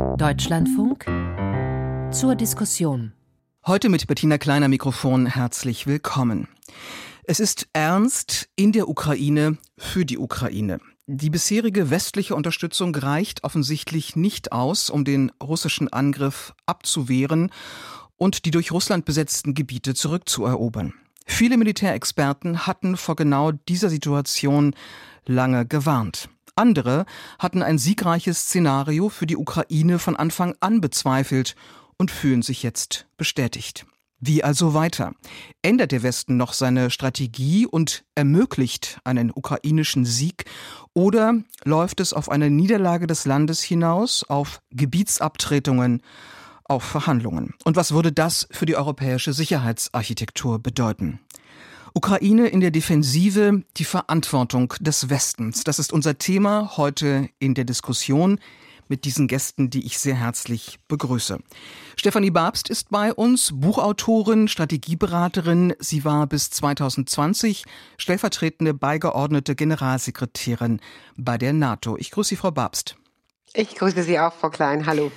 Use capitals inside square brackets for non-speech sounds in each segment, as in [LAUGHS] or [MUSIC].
Deutschlandfunk zur Diskussion. Heute mit Bettina Kleiner Mikrofon herzlich willkommen. Es ist ernst in der Ukraine für die Ukraine. Die bisherige westliche Unterstützung reicht offensichtlich nicht aus, um den russischen Angriff abzuwehren und die durch Russland besetzten Gebiete zurückzuerobern. Viele Militärexperten hatten vor genau dieser Situation lange gewarnt. Andere hatten ein siegreiches Szenario für die Ukraine von Anfang an bezweifelt und fühlen sich jetzt bestätigt. Wie also weiter? Ändert der Westen noch seine Strategie und ermöglicht einen ukrainischen Sieg? Oder läuft es auf eine Niederlage des Landes hinaus, auf Gebietsabtretungen, auf Verhandlungen? Und was würde das für die europäische Sicherheitsarchitektur bedeuten? Ukraine in der Defensive, die Verantwortung des Westens. Das ist unser Thema heute in der Diskussion mit diesen Gästen, die ich sehr herzlich begrüße. Stefanie Babst ist bei uns, Buchautorin, Strategieberaterin. Sie war bis 2020 stellvertretende beigeordnete Generalsekretärin bei der NATO. Ich grüße Sie, Frau Babst. Ich grüße Sie auch, Frau Klein. Hallo.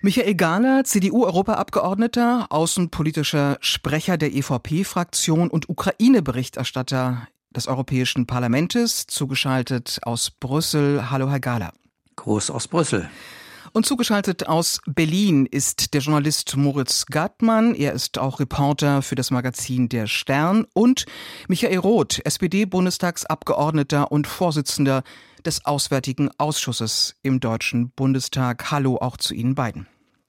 Michael Gahler, CDU-Europaabgeordneter, außenpolitischer Sprecher der EVP-Fraktion und Ukraine-Berichterstatter des Europäischen Parlaments, zugeschaltet aus Brüssel. Hallo, Herr Gahler. Groß aus Brüssel. Und zugeschaltet aus Berlin ist der Journalist Moritz Gartmann. Er ist auch Reporter für das Magazin Der Stern. Und Michael Roth, SPD-Bundestagsabgeordneter und Vorsitzender des Auswärtigen Ausschusses im Deutschen Bundestag. Hallo auch zu Ihnen beiden.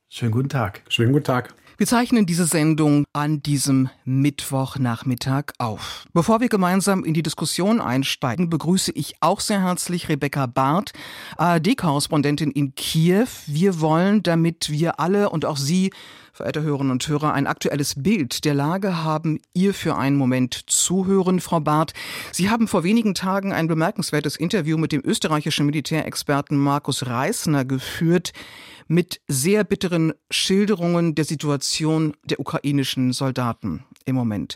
Schönen guten Tag. Schönen guten Tag. Wir zeichnen diese Sendung an diesem Mittwochnachmittag auf. Bevor wir gemeinsam in die Diskussion einsteigen, begrüße ich auch sehr herzlich Rebecca Barth, ARD-Korrespondentin in Kiew. Wir wollen, damit wir alle und auch Sie verehrte Hörerinnen und Hörer, ein aktuelles Bild der Lage haben, ihr für einen Moment zuhören, Frau Barth. Sie haben vor wenigen Tagen ein bemerkenswertes Interview mit dem österreichischen Militärexperten Markus Reisner geführt mit sehr bitteren Schilderungen der Situation der ukrainischen Soldaten im Moment.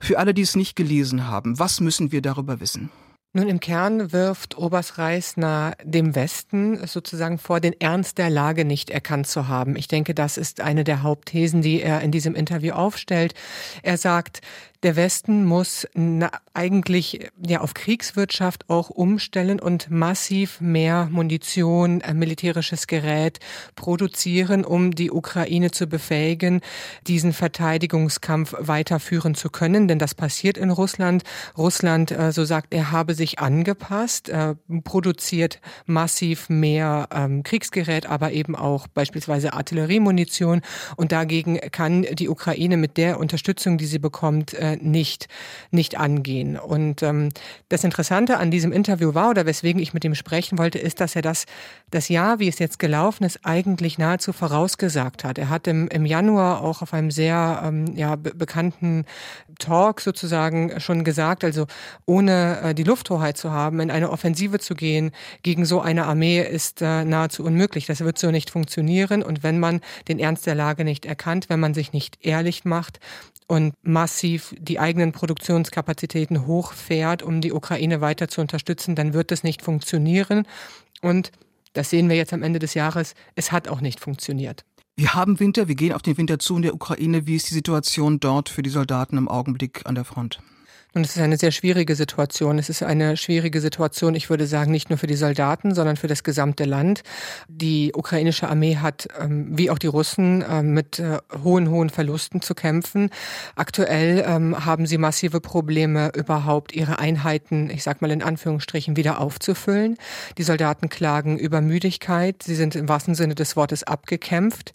Für alle, die es nicht gelesen haben, was müssen wir darüber wissen? Nun, im Kern wirft Oberst Reisner dem Westen sozusagen vor, den Ernst der Lage nicht erkannt zu haben. Ich denke, das ist eine der Hauptthesen, die er in diesem Interview aufstellt. Er sagt, der Westen muss na, eigentlich ja auf Kriegswirtschaft auch umstellen und massiv mehr Munition, äh, militärisches Gerät produzieren, um die Ukraine zu befähigen, diesen Verteidigungskampf weiterführen zu können. Denn das passiert in Russland. Russland, äh, so sagt er, habe sich angepasst, äh, produziert massiv mehr ähm, Kriegsgerät, aber eben auch beispielsweise Artilleriemunition. Und dagegen kann die Ukraine mit der Unterstützung, die sie bekommt, nicht, nicht angehen. Und ähm, das Interessante an diesem Interview war, oder weswegen ich mit ihm sprechen wollte, ist, dass er das, das Jahr, wie es jetzt gelaufen ist, eigentlich nahezu vorausgesagt hat. Er hat im, im Januar auch auf einem sehr ähm, ja, be bekannten Talk sozusagen schon gesagt, also ohne äh, die Lufthoheit zu haben, in eine Offensive zu gehen gegen so eine Armee ist äh, nahezu unmöglich. Das wird so nicht funktionieren. Und wenn man den Ernst der Lage nicht erkannt, wenn man sich nicht ehrlich macht, und massiv die eigenen Produktionskapazitäten hochfährt, um die Ukraine weiter zu unterstützen, dann wird es nicht funktionieren. Und das sehen wir jetzt am Ende des Jahres, es hat auch nicht funktioniert. Wir haben Winter, wir gehen auf den Winter zu in der Ukraine. Wie ist die Situation dort für die Soldaten im Augenblick an der Front? Und es ist eine sehr schwierige Situation. Es ist eine schwierige Situation, ich würde sagen, nicht nur für die Soldaten, sondern für das gesamte Land. Die ukrainische Armee hat, ähm, wie auch die Russen, ähm, mit äh, hohen, hohen Verlusten zu kämpfen. Aktuell ähm, haben sie massive Probleme, überhaupt ihre Einheiten, ich sag mal in Anführungsstrichen, wieder aufzufüllen. Die Soldaten klagen über Müdigkeit. Sie sind im wahrsten Sinne des Wortes abgekämpft.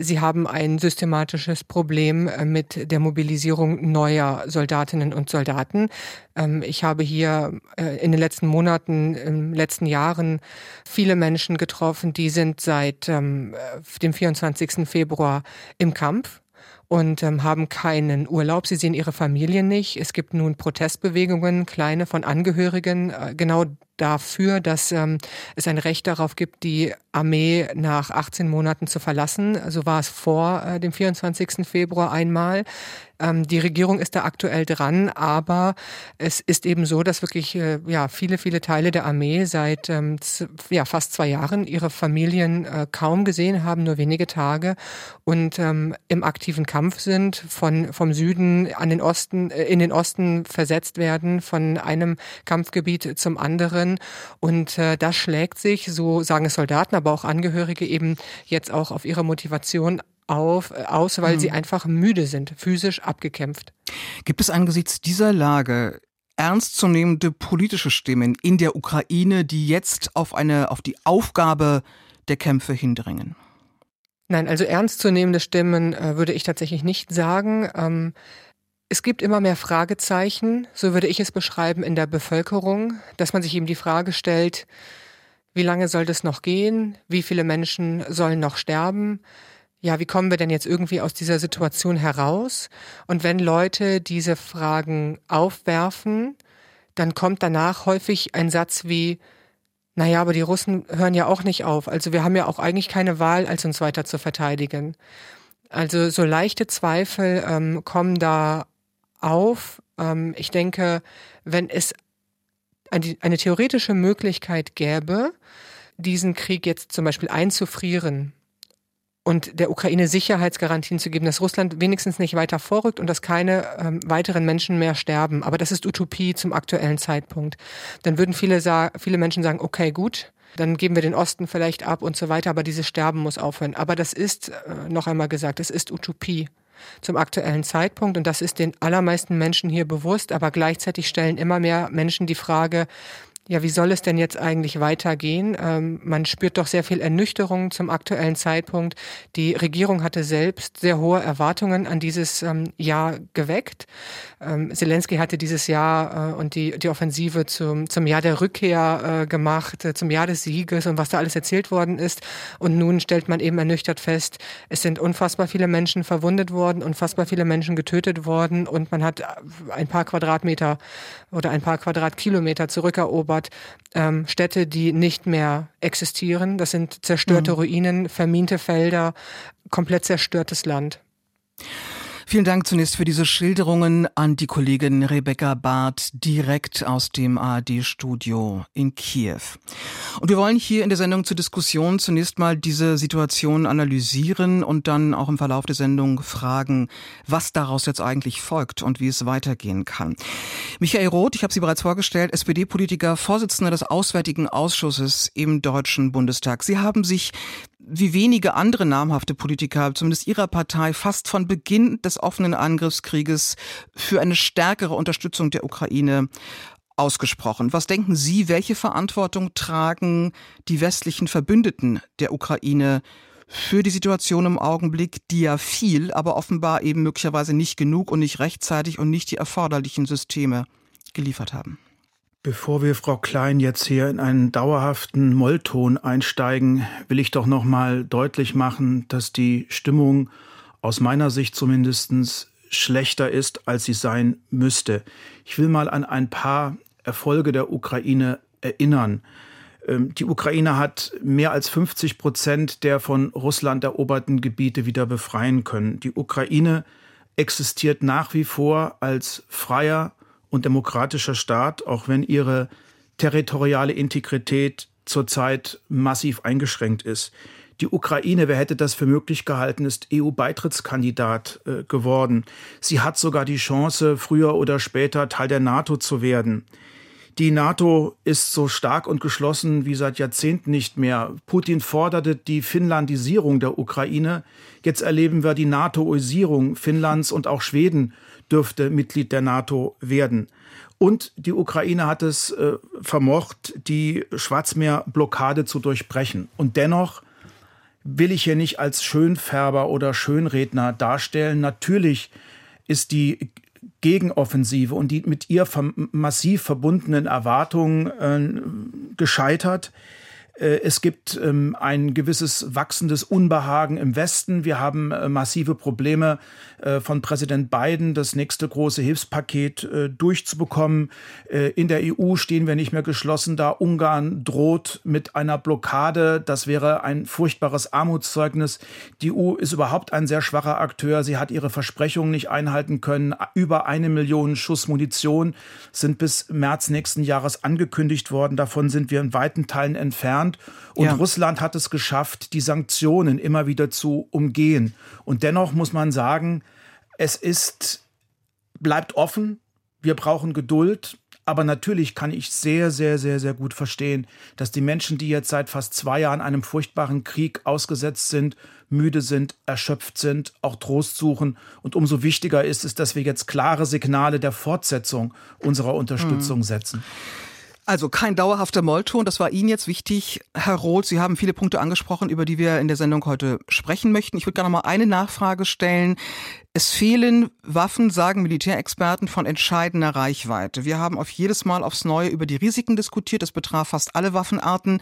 Sie haben ein systematisches Problem äh, mit der Mobilisierung neuer Soldatinnen Soldatinnen und Soldaten. Ähm, ich habe hier äh, in den letzten Monaten, in den letzten Jahren viele Menschen getroffen, die sind seit ähm, dem 24. Februar im Kampf und ähm, haben keinen Urlaub. Sie sehen ihre Familien nicht. Es gibt nun Protestbewegungen, kleine von Angehörigen, äh, genau dafür, dass ähm, es ein Recht darauf gibt, die Armee nach 18 Monaten zu verlassen. So war es vor äh, dem 24. Februar einmal. Ähm, die Regierung ist da aktuell dran, aber es ist eben so, dass wirklich äh, ja viele viele Teile der Armee seit ähm, ja fast zwei Jahren ihre Familien äh, kaum gesehen haben, nur wenige Tage und ähm, im aktiven Kampf sind, von vom Süden an den Osten äh, in den Osten versetzt werden, von einem Kampfgebiet zum anderen und äh, das schlägt sich, so sagen es Soldaten, aber auch Angehörige eben jetzt auch auf ihre Motivation auf, äh, aus, weil mhm. sie einfach müde sind, physisch abgekämpft. Gibt es angesichts dieser Lage ernstzunehmende politische Stimmen in der Ukraine, die jetzt auf eine, auf die Aufgabe der Kämpfe hindrängen? Nein, also ernstzunehmende Stimmen äh, würde ich tatsächlich nicht sagen. Ähm, es gibt immer mehr Fragezeichen, so würde ich es beschreiben, in der Bevölkerung, dass man sich eben die Frage stellt, wie lange soll das noch gehen? Wie viele Menschen sollen noch sterben? Ja, wie kommen wir denn jetzt irgendwie aus dieser Situation heraus? Und wenn Leute diese Fragen aufwerfen, dann kommt danach häufig ein Satz wie, naja, aber die Russen hören ja auch nicht auf. Also wir haben ja auch eigentlich keine Wahl, als uns weiter zu verteidigen. Also so leichte Zweifel ähm, kommen da auf. Ähm, ich denke, wenn es eine, eine theoretische Möglichkeit gäbe, diesen Krieg jetzt zum Beispiel einzufrieren und der Ukraine Sicherheitsgarantien zu geben, dass Russland wenigstens nicht weiter vorrückt und dass keine ähm, weiteren Menschen mehr sterben. Aber das ist Utopie zum aktuellen Zeitpunkt. Dann würden viele, viele Menschen sagen, okay, gut, dann geben wir den Osten vielleicht ab und so weiter, aber dieses Sterben muss aufhören. Aber das ist, äh, noch einmal gesagt, es ist Utopie zum aktuellen Zeitpunkt. Und das ist den allermeisten Menschen hier bewusst, aber gleichzeitig stellen immer mehr Menschen die Frage, ja, wie soll es denn jetzt eigentlich weitergehen? Ähm, man spürt doch sehr viel Ernüchterung zum aktuellen Zeitpunkt. Die Regierung hatte selbst sehr hohe Erwartungen an dieses ähm, Jahr geweckt. Ähm, Zelensky hatte dieses Jahr äh, und die, die Offensive zum, zum Jahr der Rückkehr äh, gemacht, äh, zum Jahr des Sieges und was da alles erzählt worden ist. Und nun stellt man eben ernüchtert fest, es sind unfassbar viele Menschen verwundet worden, unfassbar viele Menschen getötet worden und man hat ein paar Quadratmeter oder ein paar Quadratkilometer zurückerobert dort ähm, Städte, die nicht mehr existieren. Das sind zerstörte mhm. Ruinen, verminte Felder, komplett zerstörtes Land. Vielen Dank zunächst für diese Schilderungen an die Kollegin Rebecca Barth direkt aus dem ARD-Studio in Kiew. Und wir wollen hier in der Sendung zur Diskussion zunächst mal diese Situation analysieren und dann auch im Verlauf der Sendung fragen, was daraus jetzt eigentlich folgt und wie es weitergehen kann. Michael Roth, ich habe Sie bereits vorgestellt, SPD-Politiker, Vorsitzender des Auswärtigen Ausschusses im Deutschen Bundestag. Sie haben sich wie wenige andere namhafte Politiker, zumindest ihrer Partei, fast von Beginn des offenen Angriffskrieges für eine stärkere Unterstützung der Ukraine ausgesprochen. Was denken Sie, welche Verantwortung tragen die westlichen Verbündeten der Ukraine für die Situation im Augenblick, die ja viel, aber offenbar eben möglicherweise nicht genug und nicht rechtzeitig und nicht die erforderlichen Systeme geliefert haben? Bevor wir Frau Klein jetzt hier in einen dauerhaften Mollton einsteigen, will ich doch noch mal deutlich machen, dass die Stimmung aus meiner Sicht zumindest schlechter ist, als sie sein müsste. Ich will mal an ein paar Erfolge der Ukraine erinnern. Ähm, die Ukraine hat mehr als 50 Prozent der von Russland eroberten Gebiete wieder befreien können. Die Ukraine existiert nach wie vor als freier, und demokratischer Staat, auch wenn ihre territoriale Integrität zurzeit massiv eingeschränkt ist. Die Ukraine, wer hätte das für möglich gehalten, ist EU-Beitrittskandidat äh, geworden. Sie hat sogar die Chance, früher oder später Teil der NATO zu werden. Die NATO ist so stark und geschlossen wie seit Jahrzehnten nicht mehr. Putin forderte die Finnlandisierung der Ukraine. Jetzt erleben wir die NATOisierung Finnlands und auch Schweden dürfte Mitglied der NATO werden. Und die Ukraine hat es äh, vermocht, die Schwarzmeerblockade zu durchbrechen. Und dennoch will ich hier nicht als Schönfärber oder Schönredner darstellen. Natürlich ist die Gegenoffensive und die mit ihr massiv verbundenen Erwartungen äh, gescheitert. Äh, es gibt ähm, ein gewisses wachsendes Unbehagen im Westen. Wir haben äh, massive Probleme äh, von Präsident Biden, das nächste große Hilfspaket durchzubekommen. In der EU stehen wir nicht mehr geschlossen da. Ungarn droht mit einer Blockade. Das wäre ein furchtbares Armutszeugnis. Die EU ist überhaupt ein sehr schwacher Akteur. Sie hat ihre Versprechungen nicht einhalten können. Über eine Million Schuss Munition sind bis März nächsten Jahres angekündigt worden. Davon sind wir in weiten Teilen entfernt. Russland. Und ja. Russland hat es geschafft, die Sanktionen immer wieder zu umgehen. Und dennoch muss man sagen, es ist, bleibt offen. Wir brauchen Geduld. Aber natürlich kann ich sehr, sehr, sehr, sehr gut verstehen, dass die Menschen, die jetzt seit fast zwei Jahren einem furchtbaren Krieg ausgesetzt sind, müde sind, erschöpft sind, auch Trost suchen. Und umso wichtiger ist es, dass wir jetzt klare Signale der Fortsetzung unserer Unterstützung mhm. Also kein dauerhafter Mollton, das war Ihnen jetzt wichtig. Herr Roth, Sie haben viele Punkte angesprochen, über die wir in der Sendung heute sprechen möchten. Ich würde gerne noch mal eine Nachfrage stellen. Es fehlen Waffen, sagen Militärexperten, von entscheidender Reichweite. Wir haben auf jedes Mal aufs Neue über die Risiken diskutiert. Das betraf fast alle Waffenarten.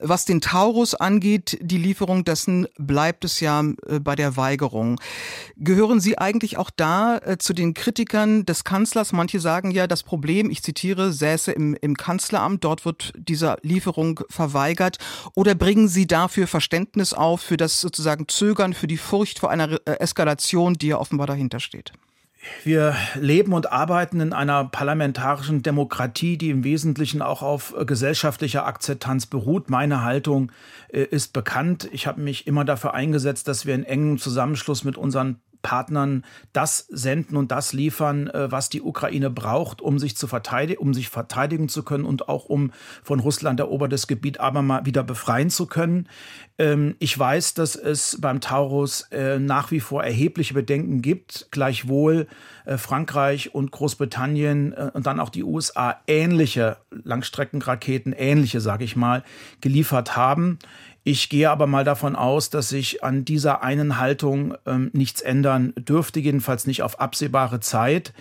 Was den Taurus angeht, die Lieferung dessen bleibt es ja äh, bei der Weigerung. Gehören Sie eigentlich auch da äh, zu den Kritikern des Kanzlers? Manche sagen ja, das Problem, ich zitiere, säße im, im Kanzleramt. Dort wird dieser Lieferung verweigert. Oder bringen Sie dafür Verständnis auf, für das sozusagen Zögern, für die Furcht vor einer äh, Eskalation, die ja auf offenbar dahinter steht. Wir leben und arbeiten in einer parlamentarischen Demokratie, die im Wesentlichen auch auf gesellschaftlicher Akzeptanz beruht. Meine Haltung äh, ist bekannt. Ich habe mich immer dafür eingesetzt, dass wir in engem Zusammenschluss mit unseren Partnern das senden und das liefern, äh, was die Ukraine braucht, um sich zu verteidigen, um sich verteidigen zu können und auch um von Russland erobertes Gebiet aber mal wieder befreien zu können. Ähm, ich weiß, dass es beim Taurus äh, nach wie vor erhebliche Bedenken gibt. Gleichwohl äh, Frankreich und Großbritannien und dann auch die USA ähnliche Langstreckenraketen, ähnliche, sage ich mal, geliefert haben. Ich gehe aber mal davon aus, dass sich an dieser einen Haltung ähm, nichts ändern dürfte, jedenfalls nicht auf absehbare Zeit.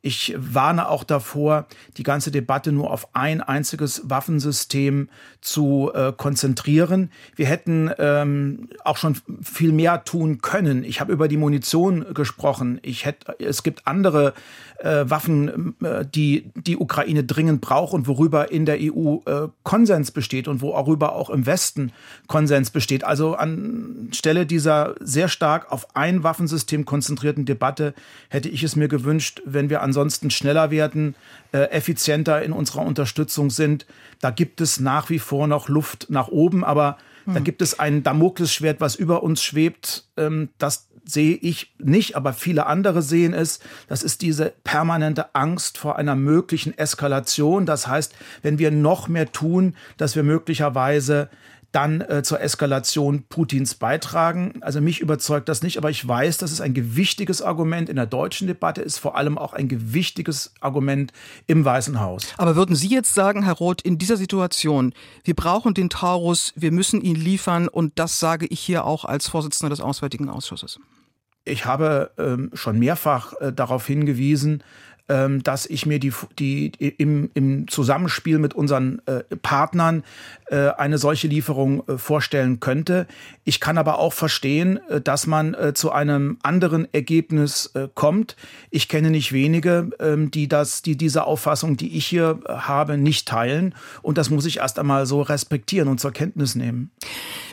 Ich warne auch davor, die ganze Debatte nur auf ein einziges Waffensystem zu äh, konzentrieren. Wir hätten ähm, auch schon viel mehr tun können. Ich habe über die Munition gesprochen. Ich hätte, es gibt andere äh, Waffen, äh, die die Ukraine dringend braucht und worüber in der EU äh, Konsens besteht und worüber auch im Westen Konsens besteht. Also anstelle dieser sehr stark auf ein Waffensystem konzentrierten Debatte hätte ich es mir gewünscht, wenn wir ansonsten schneller werden, äh, effizienter in unserer Unterstützung sind. Da gibt es nach wie vor noch Luft nach oben, aber hm. da gibt es ein Damoklesschwert, was über uns schwebt, ähm, das sehe ich nicht, aber viele andere sehen es. Das ist diese permanente Angst vor einer möglichen Eskalation. Das heißt, wenn wir noch mehr tun, dass wir möglicherweise dann äh, zur Eskalation Putins beitragen. Also mich überzeugt das nicht, aber ich weiß, dass es ein gewichtiges Argument in der deutschen Debatte ist, vor allem auch ein gewichtiges Argument im Weißen Haus. Aber würden Sie jetzt sagen, Herr Roth, in dieser Situation, wir brauchen den Taurus, wir müssen ihn liefern und das sage ich hier auch als Vorsitzender des Auswärtigen Ausschusses? Ich habe ähm, schon mehrfach äh, darauf hingewiesen, ähm, dass ich mir die, die im, im Zusammenspiel mit unseren äh, Partnern äh, eine solche Lieferung äh, vorstellen könnte. Ich kann aber auch verstehen, äh, dass man zu einem anderen Ergebnis kommt. Ich kenne nicht wenige, ähm, die das, die diese Auffassung, die ich hier habe, nicht teilen. Und das muss ich erst einmal so respektieren und zur Kenntnis nehmen.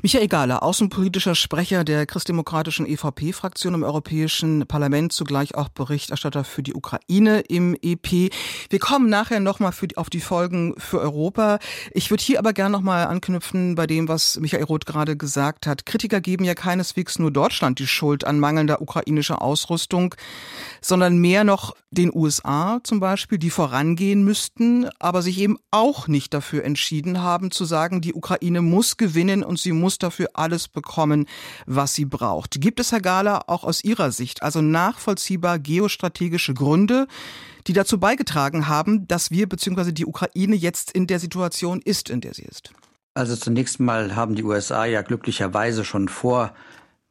Michael Gahler, außenpolitischer Sprecher der christdemokratischen EVP-Fraktion im Europäischen Parlament, zugleich auch Berichterstatter für die Ukraine im EP. Wir kommen nachher nochmal auf die Folgen für Europa. Ich würde hier aber gerne nochmal anknüpfen bei dem, was Michael Roth gerade gesagt hat. Kritiker geben ja keineswegs nur Deutschland die Schuld an mangelnder ukrainischer Ausrüstung, sondern mehr noch den USA zum Beispiel, die vorangehen müssten, aber sich eben auch nicht dafür entschieden haben zu sagen, die Ukraine muss gewinnen und sie muss dafür alles bekommen, was sie braucht. Gibt es, Herr Gala, auch aus Ihrer Sicht also nachvollziehbar geostrategische Gründe, die dazu beigetragen haben, dass wir bzw. die Ukraine jetzt in der Situation ist, in der sie ist? Also zunächst mal haben die USA ja glücklicherweise schon vor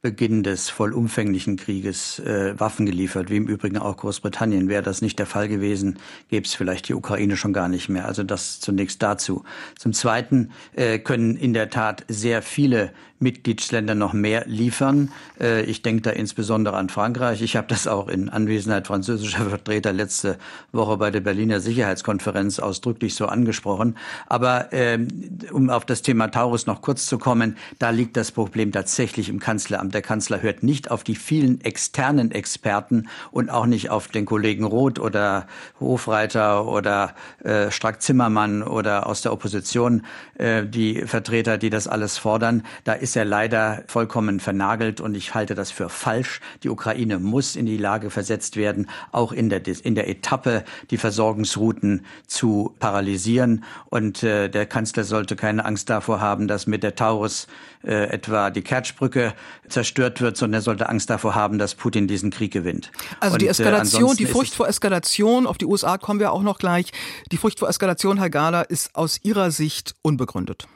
Beginn des vollumfänglichen Krieges äh, Waffen geliefert, wie im Übrigen auch Großbritannien. Wäre das nicht der Fall gewesen, gäbe es vielleicht die Ukraine schon gar nicht mehr. Also das zunächst dazu. Zum Zweiten äh, können in der Tat sehr viele Mitgliedsländer noch mehr liefern. Äh, ich denke da insbesondere an Frankreich. Ich habe das auch in Anwesenheit französischer [LAUGHS] Vertreter letzte Woche bei der Berliner Sicherheitskonferenz ausdrücklich so angesprochen. Aber ähm, um auf das Thema Taurus noch kurz zu kommen, da liegt das Problem tatsächlich im Kanzleramt. Der Kanzler hört nicht auf die vielen externen Experten und auch nicht auf den Kollegen Roth oder Hofreiter oder äh, Strack-Zimmermann oder aus der Opposition äh, die Vertreter, die das alles fordern. Da ist ist er leider vollkommen vernagelt und ich halte das für falsch. Die Ukraine muss in die Lage versetzt werden, auch in der, in der Etappe die Versorgungsrouten zu paralysieren. Und äh, der Kanzler sollte keine Angst davor haben, dass mit der Taurus äh, etwa die Kertschbrücke zerstört wird, sondern er sollte Angst davor haben, dass Putin diesen Krieg gewinnt. Also und, die äh, Eskalation, äh, die Furcht vor Eskalation, auf die USA kommen wir auch noch gleich. Die Furcht vor Eskalation, Herr Gahler, ist aus Ihrer Sicht unbegründet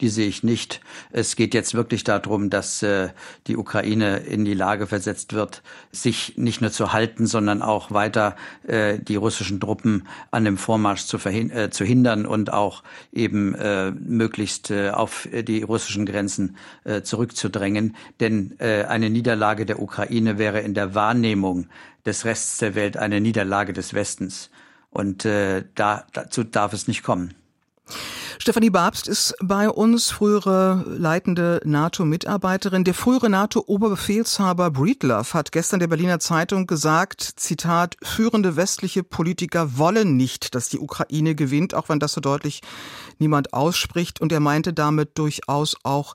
die sehe ich nicht. Es geht jetzt wirklich darum, dass äh, die Ukraine in die Lage versetzt wird, sich nicht nur zu halten, sondern auch weiter äh, die russischen Truppen an dem Vormarsch zu, äh, zu hindern und auch eben äh, möglichst äh, auf die russischen Grenzen äh, zurückzudrängen. Denn äh, eine Niederlage der Ukraine wäre in der Wahrnehmung des Rests der Welt eine Niederlage des Westens. Und äh, da, dazu darf es nicht kommen. Stefanie Babst ist bei uns, frühere leitende NATO-Mitarbeiterin. Der frühere NATO-Oberbefehlshaber Breedlove hat gestern der Berliner Zeitung gesagt, Zitat, führende westliche Politiker wollen nicht, dass die Ukraine gewinnt, auch wenn das so deutlich niemand ausspricht. Und er meinte damit durchaus auch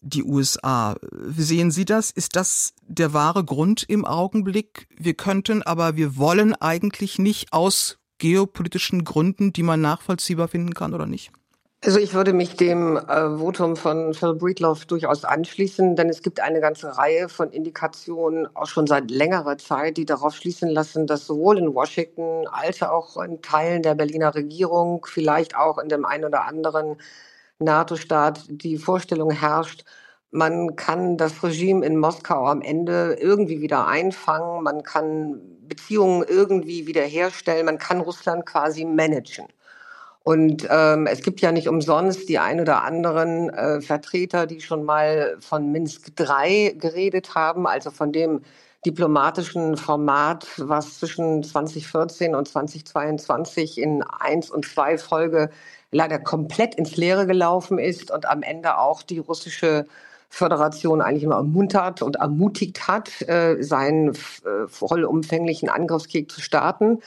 die USA. Wie sehen Sie das? Ist das der wahre Grund im Augenblick? Wir könnten, aber wir wollen eigentlich nicht aus geopolitischen Gründen, die man nachvollziehbar finden kann oder nicht? Also ich würde mich dem äh, Votum von Phil Breedlove durchaus anschließen, denn es gibt eine ganze Reihe von Indikationen auch schon seit längerer Zeit, die darauf schließen lassen, dass sowohl in Washington als auch in Teilen der Berliner Regierung, vielleicht auch in dem einen oder anderen NATO-Staat die Vorstellung herrscht, man kann das Regime in Moskau am Ende irgendwie wieder einfangen, man kann Beziehungen irgendwie wiederherstellen, man kann Russland quasi managen. Und ähm, es gibt ja nicht umsonst die ein oder anderen äh, Vertreter, die schon mal von Minsk III geredet haben, also von dem diplomatischen Format, was zwischen 2014 und 2022 in eins und zwei Folge leider komplett ins Leere gelaufen ist und am Ende auch die russische Föderation eigentlich immer ermuntert und ermutigt hat, äh, seinen äh, vollumfänglichen Angriffskrieg zu starten.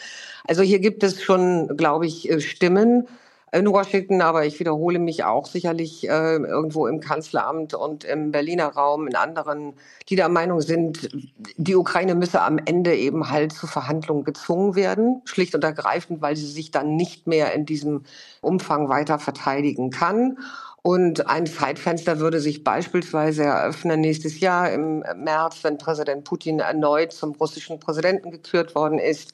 Also hier gibt es schon, glaube ich, äh, Stimmen in Washington, aber ich wiederhole mich auch sicherlich äh, irgendwo im Kanzleramt und im Berliner Raum, in anderen, die der Meinung sind, die Ukraine müsse am Ende eben halt zu Verhandlungen gezwungen werden, schlicht und ergreifend, weil sie sich dann nicht mehr in diesem Umfang weiter verteidigen kann. Und ein Zeitfenster würde sich beispielsweise eröffnen nächstes Jahr im März, wenn Präsident Putin erneut zum russischen Präsidenten gekürt worden ist.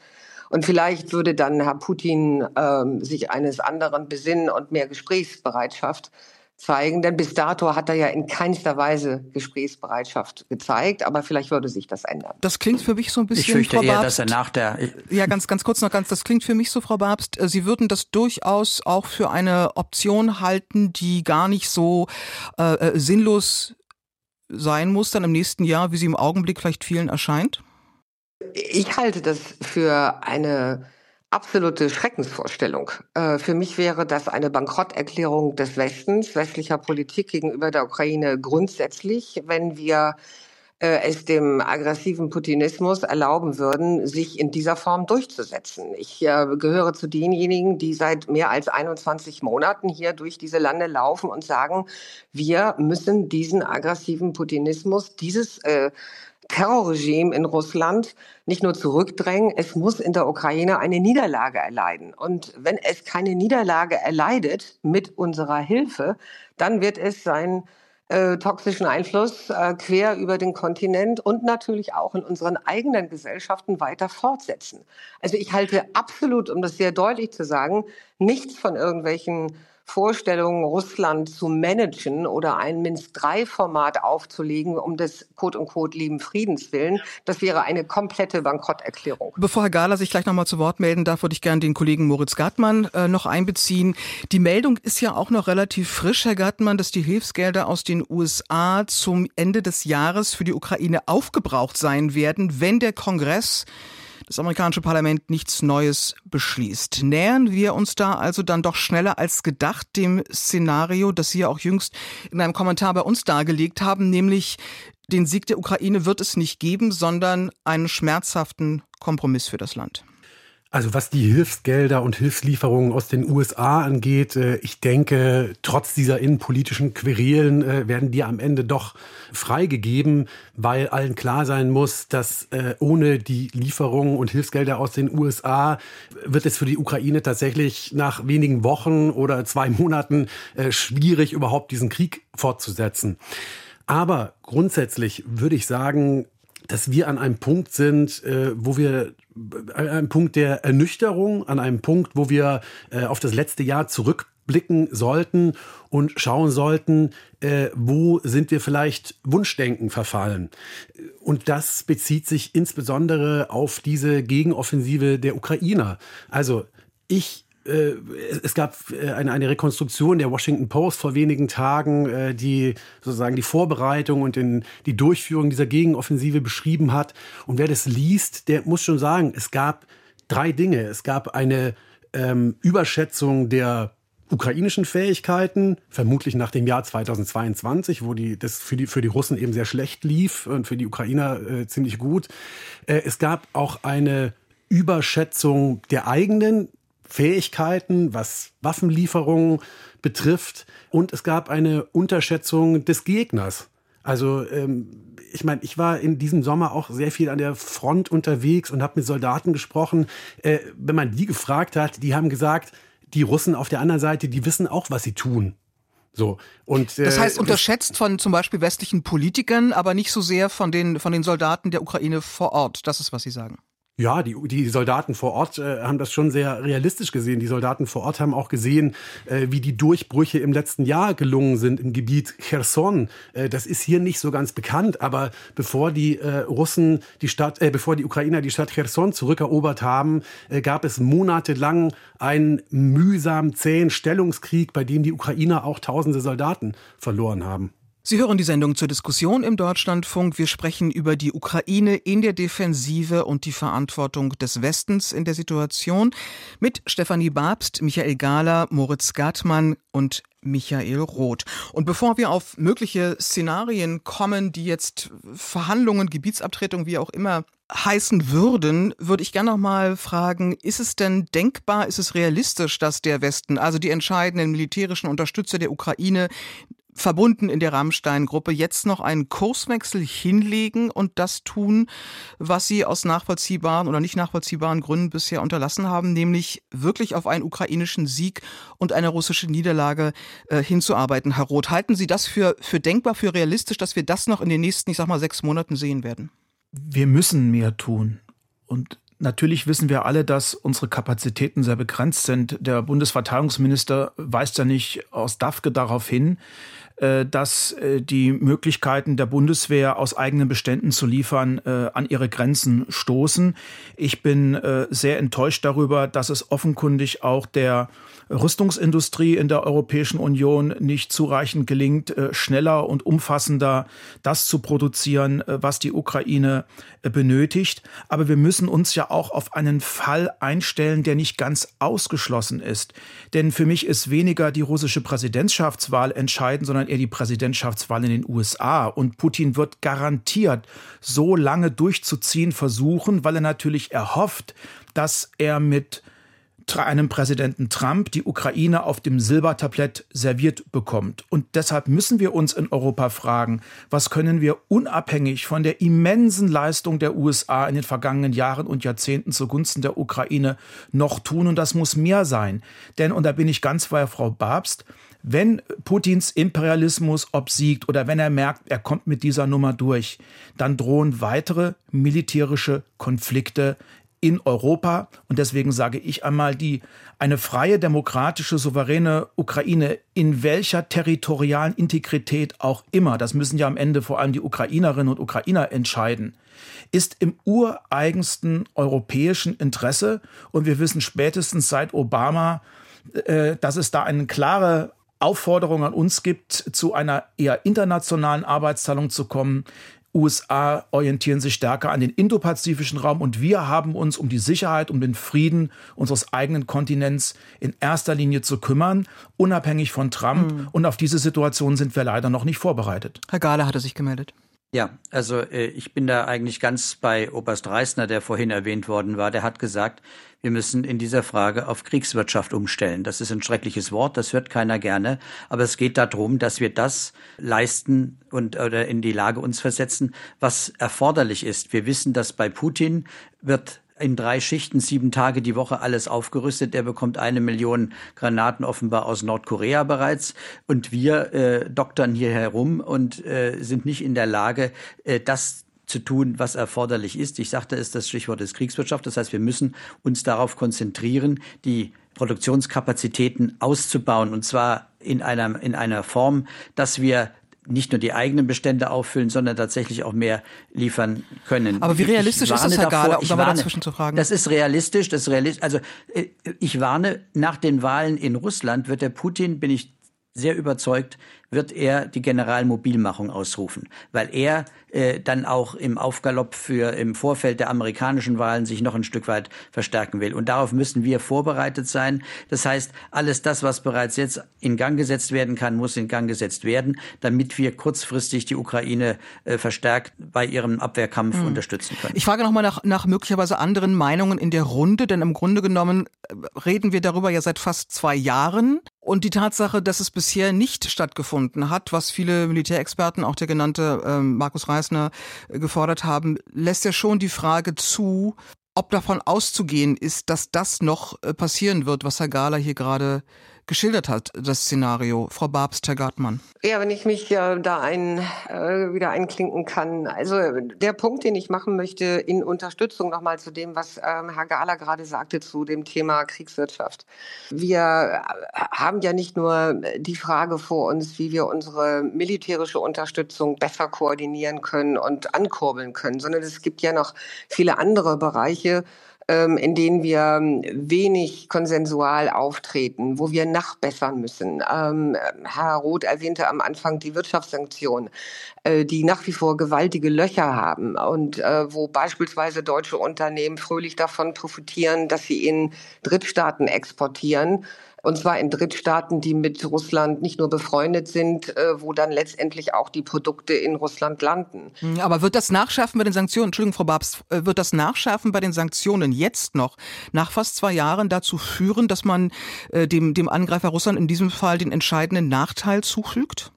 Und vielleicht würde dann Herr Putin ähm, sich eines anderen besinnen und mehr Gesprächsbereitschaft zeigen. Denn bis dato hat er ja in keinster Weise Gesprächsbereitschaft gezeigt, aber vielleicht würde sich das ändern. Das klingt für mich so ein bisschen. Ich fürchte Frau eher, Babst, dass er nach der. Ja, ganz, ganz kurz noch ganz. Das klingt für mich so, Frau Babst. Äh, Sie würden das durchaus auch für eine Option halten, die gar nicht so äh, äh, sinnlos sein muss, dann im nächsten Jahr, wie sie im Augenblick vielleicht vielen erscheint? Ich halte das für eine absolute Schreckensvorstellung. Äh, für mich wäre das eine Bankrotterklärung des Westens, westlicher Politik gegenüber der Ukraine grundsätzlich, wenn wir äh, es dem aggressiven Putinismus erlauben würden, sich in dieser Form durchzusetzen. Ich äh, gehöre zu denjenigen, die seit mehr als 21 Monaten hier durch diese Lande laufen und sagen, wir müssen diesen aggressiven Putinismus, dieses äh, Terrorregime in Russland nicht nur zurückdrängen, es muss in der Ukraine eine Niederlage erleiden. Und wenn es keine Niederlage erleidet mit unserer Hilfe, dann wird es seinen äh, toxischen Einfluss äh, quer über den Kontinent und natürlich auch in unseren eigenen Gesellschaften weiter fortsetzen. Also ich halte absolut, um das sehr deutlich zu sagen, nichts von irgendwelchen Vorstellung, Russland zu managen oder ein Minsk-3-Format aufzulegen, um des quote-unquote lieben Friedens willen, das wäre eine komplette Bankrotterklärung. Bevor Herr Gahler sich gleich nochmal zu Wort melden darf, würde ich gerne den Kollegen Moritz Gartmann äh, noch einbeziehen. Die Meldung ist ja auch noch relativ frisch, Herr Gartmann, dass die Hilfsgelder aus den USA zum Ende des Jahres für die Ukraine aufgebraucht sein werden, wenn der Kongress das amerikanische Parlament nichts Neues beschließt. Nähern wir uns da also dann doch schneller als gedacht dem Szenario, das Sie ja auch jüngst in einem Kommentar bei uns dargelegt haben, nämlich den Sieg der Ukraine wird es nicht geben, sondern einen schmerzhaften Kompromiss für das Land. Also was die Hilfsgelder und Hilfslieferungen aus den USA angeht, äh, ich denke, trotz dieser innenpolitischen Querelen äh, werden die am Ende doch freigegeben, weil allen klar sein muss, dass äh, ohne die Lieferungen und Hilfsgelder aus den USA wird es für die Ukraine tatsächlich nach wenigen Wochen oder zwei Monaten schwierig, überhaupt diesen Krieg fortzusetzen. Aber grundsätzlich würde ich sagen, dass wir an einem Punkt sind, wo wir an einem Punkt der Ernüchterung, an einem Punkt, wo wir äh, auf das letzte Jahr zurückblicken sollten und schauen sollten, äh, wo sind wir vielleicht Wunschdenken verfallen. Und das bezieht sich insbesondere auf diese Gegenoffensive der Ukrainer. Also ich es gab äh, eine, eine Rekonstruktion der Washington Post vor wenigen Tagen, äh, die sozusagen die Vorbereitung und den, die Durchführung dieser Gegenoffensive beschrieben hat. Und wer das liest, der muss schon sagen, es gab drei Dinge. Es gab eine ähm, Überschätzung der ukrainischen Fähigkeiten, vermutlich nach dem Jahr 2022, wo die, das für die, für die Russen eben sehr schlecht lief und für die Ukrainer äh, ziemlich gut. Äh, es gab auch eine Überschätzung der eigenen Fähigkeiten, was Waffenlieferungen betrifft. Und es gab eine Unterschätzung des Gegners. Also ähm, ich meine, ich war in diesem Sommer auch sehr viel an der Front unterwegs und habe mit Soldaten gesprochen. Äh, wenn man die gefragt hat, die haben gesagt, die Russen auf der anderen Seite, die wissen auch, was sie tun. So. Und, äh, das heißt, unterschätzt von zum Beispiel westlichen Politikern, aber nicht so sehr von den, von den Soldaten der Ukraine vor Ort. Das ist, was Sie sagen. Ja, die, die Soldaten vor Ort äh, haben das schon sehr realistisch gesehen. Die Soldaten vor Ort haben auch gesehen, äh, wie die Durchbrüche im letzten Jahr gelungen sind im Gebiet Cherson. Äh, das ist hier nicht so ganz bekannt, aber bevor die äh, Russen die Stadt, äh, bevor die Ukrainer die Stadt Cherson zurückerobert haben, äh, gab es monatelang einen mühsam zähen Stellungskrieg, bei dem die Ukrainer auch tausende Soldaten verloren haben. Sie hören die Sendung zur Diskussion im Deutschlandfunk. Wir sprechen über die Ukraine in der Defensive und die Verantwortung des Westens in der Situation mit Stefanie Babst, Michael Gahler, Moritz Gartmann und Michael Roth. Und bevor wir auf mögliche Szenarien kommen, die jetzt Verhandlungen, Gebietsabtretung, wie auch immer heißen würden, würde ich gerne noch mal fragen, ist es denn denkbar, ist es realistisch, dass der Westen, also die entscheidenden militärischen Unterstützer der Ukraine, verbunden in der Rammstein-Gruppe jetzt noch einen Kurswechsel hinlegen und das tun, was sie aus nachvollziehbaren oder nicht nachvollziehbaren Gründen bisher unterlassen haben, nämlich wirklich auf einen ukrainischen Sieg und eine russische Niederlage äh, hinzuarbeiten. Herr Roth, halten Sie das für, für denkbar, für realistisch, dass wir das noch in den nächsten, ich sag mal, sechs Monaten sehen werden? Wir müssen mehr tun. Und Natürlich wissen wir alle, dass unsere Kapazitäten sehr begrenzt sind. Der Bundesverteidigungsminister weist ja nicht aus DAFKE darauf hin, dass äh, die Möglichkeiten der Bundeswehr aus eigenen Beständen zu liefern äh, an ihre Grenzen stoßen. Ich bin sehr enttäuscht darüber, dass es offenkundig auch der Rüstungsindustrie in der Europäischen Union nicht zureichend gelingt, schneller und umfassender das zu produzieren, was die Ukraine benötigt. Aber wir müssen uns ja auch auf einen Fall einstellen, der nicht ganz ausgeschlossen ist. Denn für mich ist weniger die russische Präsidentschaftswahl entscheidend, sondern eher die Präsidentschaftswahl in den USA. Und Putin wird garantiert so lange durchzuziehen versuchen, weil er natürlich erhofft, dass er mit einem Präsidenten Trump die Ukraine auf dem Silbertablett serviert bekommt. Und deshalb müssen wir uns in Europa fragen, was können wir unabhängig von der immensen Leistung der USA in den vergangenen Jahren und Jahrzehnten zugunsten der Ukraine noch tun? Und das muss mehr sein. Denn, und da bin ich ganz bei Frau Babst, wenn Putins Imperialismus obsiegt oder wenn er merkt, er kommt mit dieser Nummer durch, dann drohen weitere militärische Konflikte in Europa. Und deswegen sage ich einmal, die eine freie, demokratische, souveräne Ukraine in welcher territorialen Integrität auch immer, das müssen ja am Ende vor allem die Ukrainerinnen und Ukrainer entscheiden, ist im ureigensten europäischen Interesse. Und wir wissen spätestens seit Obama, äh, dass es da eine klare Aufforderung an uns gibt, zu einer eher internationalen Arbeitsteilung zu kommen. USA orientieren sich stärker an den indopazifischen Raum und wir haben uns um die Sicherheit, um den Frieden unseres eigenen Kontinents in erster Linie zu kümmern, unabhängig von Trump. Mhm. Und auf diese Situation sind wir leider noch nicht vorbereitet. Herr Gahler hatte sich gemeldet. Ja, also äh, ich bin da eigentlich ganz bei Oberst Reisner, der vorhin erwähnt worden war. Der hat gesagt, wir müssen in dieser Frage auf Kriegswirtschaft umstellen. Das ist ein schreckliches Wort, das hört keiner gerne, aber es geht darum, dass wir das leisten und oder in die Lage uns versetzen, was erforderlich ist. Wir wissen, dass bei Putin wird in drei Schichten, sieben Tage die Woche alles aufgerüstet. Der bekommt eine Million Granaten offenbar aus Nordkorea bereits. Und wir äh, doktern hier herum und äh, sind nicht in der Lage, äh, das zu tun, was erforderlich ist. Ich sagte es, das Stichwort ist Kriegswirtschaft. Das heißt, wir müssen uns darauf konzentrieren, die Produktionskapazitäten auszubauen. Und zwar in einer, in einer Form, dass wir nicht nur die eigenen Bestände auffüllen, sondern tatsächlich auch mehr liefern können. Aber wie realistisch ist das, Herr Gahler, um da mal dazwischen zu fragen? Das ist realistisch, das ist realistisch. Also äh, ich warne, nach den Wahlen in Russland wird der Putin, bin ich sehr überzeugt, wird er die Generalmobilmachung ausrufen, weil er äh, dann auch im Aufgalopp für im Vorfeld der amerikanischen Wahlen sich noch ein Stück weit verstärken will. Und darauf müssen wir vorbereitet sein. Das heißt, alles das, was bereits jetzt in Gang gesetzt werden kann, muss in Gang gesetzt werden, damit wir kurzfristig die Ukraine äh, verstärkt bei ihrem Abwehrkampf hm. unterstützen können. Ich frage nochmal nach, nach möglicherweise anderen Meinungen in der Runde, denn im Grunde genommen äh, reden wir darüber ja seit fast zwei Jahren. Und die Tatsache, dass es bisher nicht stattgefunden hat, was viele Militärexperten, auch der genannte äh, Markus Reisner, äh, gefordert haben, lässt ja schon die Frage zu, ob davon auszugehen ist, dass das noch äh, passieren wird, was Herr Gahler hier gerade geschildert hat, das Szenario. Frau Babst, Herr Gartmann. Ja, wenn ich mich äh, da ein, äh, wieder einklinken kann. Also der Punkt, den ich machen möchte in Unterstützung nochmal zu dem, was ähm, Herr Gahler gerade sagte zu dem Thema Kriegswirtschaft. Wir äh, haben ja nicht nur die Frage vor uns, wie wir unsere militärische Unterstützung besser koordinieren können und ankurbeln können, sondern es gibt ja noch viele andere Bereiche, in denen wir ähm, wenig konsensual auftreten, wo wir nachbessern müssen. Ähm, Herr Roth erwähnte am Anfang die Wirtschaftssanktionen, äh, die nach wie vor gewaltige Löcher haben und äh, wo beispielsweise deutsche Unternehmen fröhlich davon profitieren, dass sie in Drittstaaten exportieren und zwar in Drittstaaten, die mit Russland nicht nur befreundet sind, äh, wo dann letztendlich auch die Produkte in Russland landen. Hm, aber wird das Nachschärfen bei den Sanktionen, Entschuldigung, Frau Babs, äh, wird das Nachschärfen bei den Sanktionen jetzt noch nach fast zwei Jahren dazu führen, dass man äh, dem, dem Angreifer Russland in diesem Fall den entscheidenden Nachteil zufügt?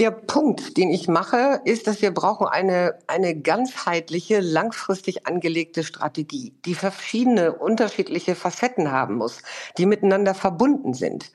Der Punkt, den ich mache, ist, dass wir brauchen eine, eine ganzheitliche, langfristig angelegte Strategie, die verschiedene unterschiedliche Facetten haben muss, die miteinander verbunden sind.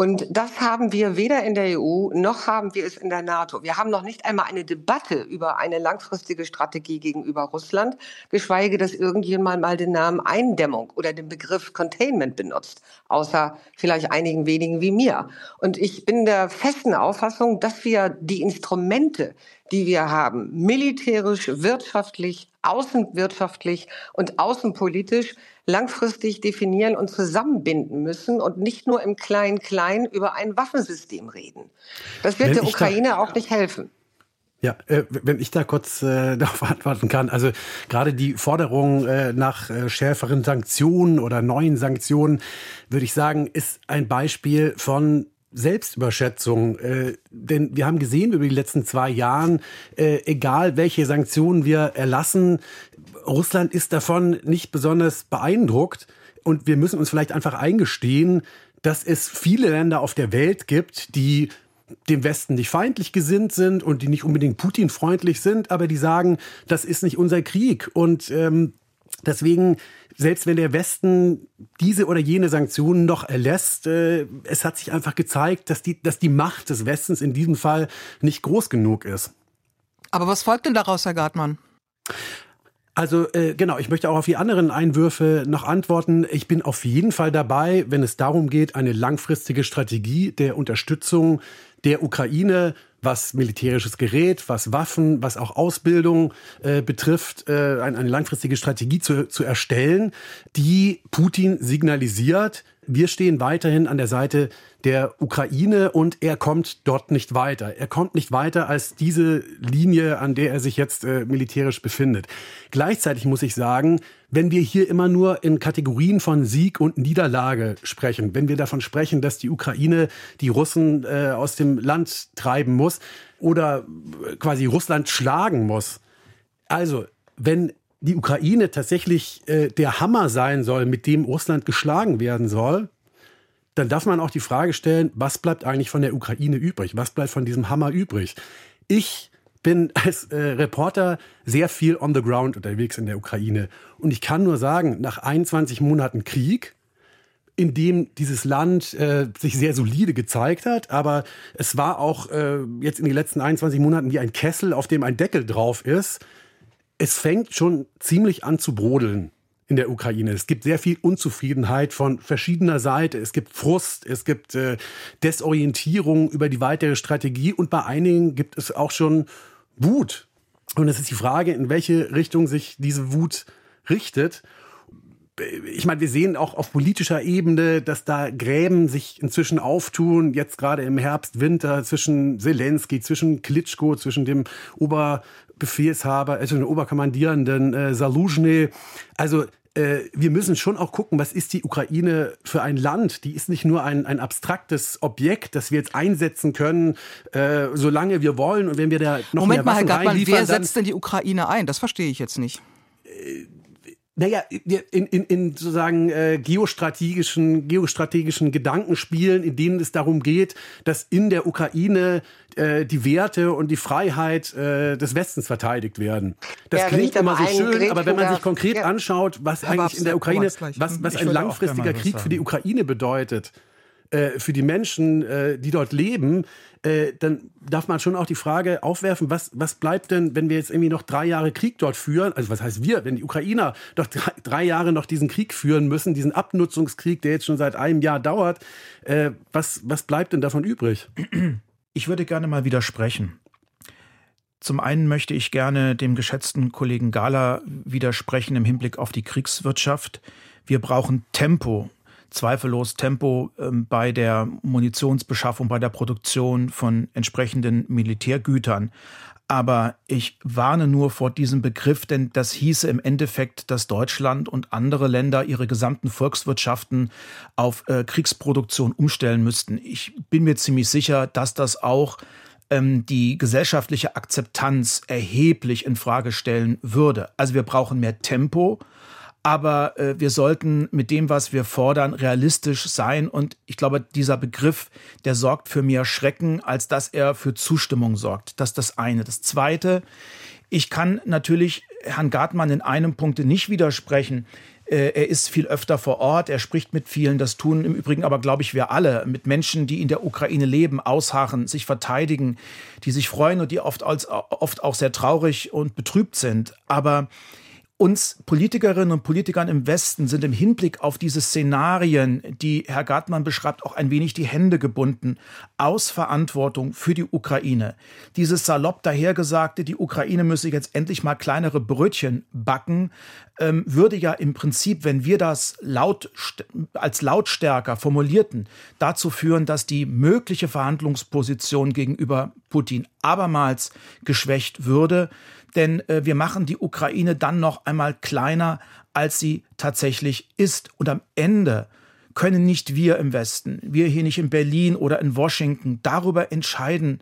Und das haben wir weder in der EU noch haben wir es in der NATO. Wir haben noch nicht einmal eine Debatte über eine langfristige Strategie gegenüber Russland, geschweige, dass irgendjemand mal den Namen Eindämmung oder den Begriff Containment benutzt, außer vielleicht einigen wenigen wie mir. Und ich bin der festen Auffassung, dass wir die Instrumente, die wir haben, militärisch, wirtschaftlich, außenwirtschaftlich und außenpolitisch langfristig definieren und zusammenbinden müssen und nicht nur im Klein-Klein über ein Waffensystem reden. Das wird wenn der Ukraine da, auch nicht helfen. Ja, äh, wenn ich da kurz äh, [LAUGHS] darauf antworten kann. Also gerade die Forderung äh, nach äh, schärferen Sanktionen oder neuen Sanktionen, würde ich sagen, ist ein Beispiel von Selbstüberschätzung. Äh, denn wir haben gesehen über die letzten zwei Jahren, äh, egal welche Sanktionen wir erlassen, Russland ist davon nicht besonders beeindruckt. Und wir müssen uns vielleicht einfach eingestehen, dass es viele Länder auf der Welt gibt, die dem Westen nicht feindlich gesinnt sind und die nicht unbedingt Putin-freundlich sind, aber die sagen, das ist nicht unser Krieg. Und ähm, deswegen selbst wenn der Westen diese oder jene Sanktionen noch erlässt, äh, es hat sich einfach gezeigt, dass die, dass die Macht des Westens in diesem Fall nicht groß genug ist. Aber was folgt denn daraus, Herr Gartmann? Also äh, genau, ich möchte auch auf die anderen Einwürfe noch antworten. Ich bin auf jeden Fall dabei, wenn es darum geht, eine langfristige Strategie der Unterstützung der Ukraine, was militärisches Gerät, was Waffen, was auch Ausbildung äh, betrifft, äh, eine, eine langfristige Strategie zu, zu erstellen, die Putin signalisiert, wir stehen weiterhin an der Seite der Ukraine und er kommt dort nicht weiter. Er kommt nicht weiter als diese Linie, an der er sich jetzt äh, militärisch befindet. Gleichzeitig muss ich sagen, wenn wir hier immer nur in Kategorien von Sieg und Niederlage sprechen, wenn wir davon sprechen, dass die Ukraine die Russen äh, aus dem Land treiben muss oder äh, quasi Russland schlagen muss. Also, wenn die Ukraine tatsächlich äh, der Hammer sein soll, mit dem Russland geschlagen werden soll, dann darf man auch die Frage stellen, was bleibt eigentlich von der Ukraine übrig? Was bleibt von diesem Hammer übrig? Ich bin [LAUGHS] als äh, Reporter sehr viel on the ground unterwegs in der Ukraine. Und ich kann nur sagen, nach 21 Monaten Krieg, in dem dieses Land äh, sich sehr solide gezeigt hat, aber es war auch äh, jetzt in den letzten 21 Monaten wie ein Kessel, auf dem ein Deckel drauf ist. Es fängt schon ziemlich an zu brodeln in der Ukraine. Es gibt sehr viel Unzufriedenheit von verschiedener Seite. Es gibt Frust, es gibt äh, Desorientierung über die weitere Strategie und bei einigen gibt es auch schon Wut. Und es ist die Frage, in welche Richtung sich diese Wut richtet. Ich meine, wir sehen auch auf politischer Ebene, dass da Gräben sich inzwischen auftun, jetzt gerade im Herbst, Winter, zwischen Zelensky, zwischen Klitschko, zwischen dem Oberbefehlshaber, also dem Oberkommandierenden äh, Saluzhny. Also äh, wir müssen schon auch gucken, was ist die Ukraine für ein Land? Die ist nicht nur ein, ein abstraktes Objekt, das wir jetzt einsetzen können, äh, solange wir wollen. Und wenn wir da noch Moment mehr mal, Herr Gartmann, wer setzt denn die Ukraine ein? Das verstehe ich jetzt nicht. Naja, in, in, in sozusagen äh, geostrategischen, geostrategischen Gedankenspielen, in denen es darum geht, dass in der Ukraine äh, die Werte und die Freiheit äh, des Westens verteidigt werden. Das Ja, klingt immer so mal schön, aber wenn man sich konkret Ja. anschaut, was eigentlich in der Ukraine, was, was ein langfristiger Krieg für die. Ukraine bedeutet, äh, für die Menschen, äh, die dort leben, äh, dann darf man schon auch die Frage aufwerfen, was, was bleibt denn, wenn wir jetzt irgendwie noch drei Jahre Krieg dort führen? Also was heißt wir, wenn die Ukrainer doch drei, drei Jahre noch diesen Krieg führen müssen, diesen Abnutzungskrieg, der jetzt schon seit einem Jahr dauert, äh, was, was bleibt denn davon übrig? Ich würde gerne mal widersprechen. Zum einen möchte ich gerne dem geschätzten Kollegen Gala widersprechen im Hinblick auf die Kriegswirtschaft. Wir brauchen Tempo, zweifellos Tempo ähm, bei der Munitionsbeschaffung, bei der Produktion von entsprechenden Militärgütern. Aber ich warne nur vor diesem Begriff, denn das hieße im Endeffekt, dass Deutschland und andere Länder ihre gesamten Volkswirtschaften auf äh, Kriegsproduktion umstellen müssten. Ich bin mir ziemlich sicher, dass das auch ähm, die gesellschaftliche Akzeptanz erheblich in Frage stellen würde. Also wir brauchen mehr Tempo, aber äh, wir sollten mit dem, was wir fordern, realistisch sein. Und ich glaube, dieser Begriff, der sorgt für mehr Schrecken, als dass er für Zustimmung sorgt. Das ist das eine. Das zweite, ich kann natürlich Herrn Gartmann in einem Punkt nicht widersprechen. Äh, Er ist viel öfter vor Ort, er spricht mit vielen, das tun im Übrigen aber, glaube ich, wir alle, mit Menschen, die in der Ukraine leben, ausharren, sich verteidigen, die sich freuen und die oft, als, oft auch sehr traurig und betrübt sind. Aber uns Politikerinnen und Politikern im Westen sind im Hinblick auf diese Szenarien, die Herr Gartmann beschreibt, auch ein wenig die Hände gebunden aus Verantwortung für die Ukraine. Dieses salopp dahergesagte, die Ukraine müsse jetzt endlich mal kleinere Brötchen backen, ähm, würde ja im Prinzip, wenn wir das laut, als lautstärker formulierten, dazu führen, dass die mögliche Verhandlungsposition gegenüber Putin abermals geschwächt würde. Denn äh, wir machen die Ukraine dann noch einmal kleiner, als sie tatsächlich ist. Und am Ende können nicht wir im Westen, wir hier nicht in Berlin oder in Washington darüber entscheiden,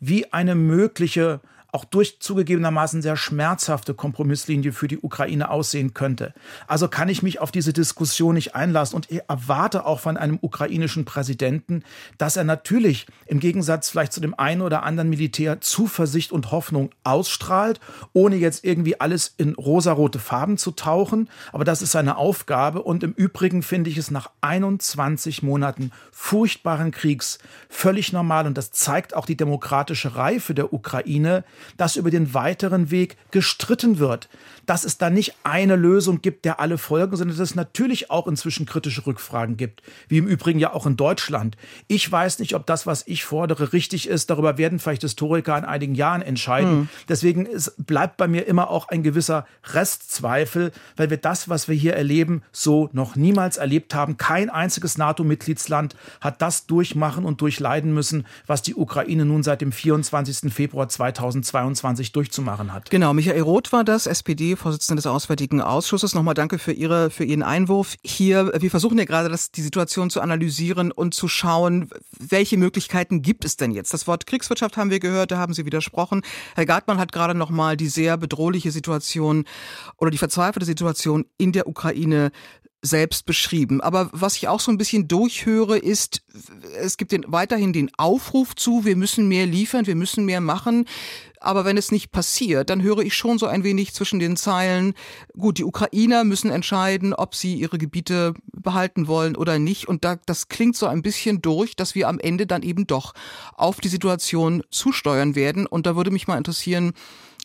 wie eine mögliche auch durch zugegebenermaßen sehr schmerzhafte Kompromisslinie für die Ukraine aussehen könnte. Also kann ich mich auf diese Diskussion nicht einlassen und erwarte auch von einem ukrainischen Präsidenten, dass er natürlich im Gegensatz vielleicht zu dem einen oder anderen Militär Zuversicht und Hoffnung ausstrahlt, ohne jetzt irgendwie alles in rosarote Farben zu tauchen. Aber das ist seine Aufgabe und im Übrigen finde ich es nach 21 Monaten furchtbaren Kriegs völlig normal und das zeigt auch die demokratische Reife der Ukraine, dass über den weiteren Weg gestritten wird dass es da nicht eine Lösung gibt, der alle folgen, sondern dass es natürlich auch inzwischen kritische Rückfragen gibt, wie im Übrigen ja auch in Deutschland. Ich weiß nicht, ob das, was ich fordere, richtig ist. Darüber werden vielleicht Historiker in einigen Jahren entscheiden. Mhm. Deswegen ist, bleibt bei mir immer auch ein gewisser Restzweifel, weil wir das, was wir hier erleben, so noch niemals erlebt haben. Kein einziges NATO-Mitgliedsland hat das durchmachen und durchleiden müssen, was die Ukraine nun seit dem 24. Februar 2022 durchzumachen hat. Genau, Michael Roth war das, SPD Vorsitzende des Auswärtigen Ausschusses. Nochmal danke für Ihre, für Ihren Einwurf hier. Wir versuchen ja gerade, das, die Situation zu analysieren und zu schauen, welche Möglichkeiten gibt es denn jetzt? Das Wort Kriegswirtschaft haben wir gehört, da haben Sie widersprochen. Herr Gartmann hat gerade nochmal die sehr bedrohliche Situation oder die verzweifelte Situation in der Ukraine selbst beschrieben. Aber was ich auch so ein bisschen durchhöre, ist, es gibt den, weiterhin den Aufruf zu, wir müssen mehr liefern, wir müssen mehr machen. Aber wenn es nicht passiert, dann höre ich schon so ein wenig zwischen den Zeilen, gut, die Ukrainer müssen entscheiden, ob sie ihre Gebiete behalten wollen oder nicht. Und da, das klingt so ein bisschen durch, dass wir am Ende dann eben doch auf die Situation zusteuern werden. Und da würde mich mal interessieren,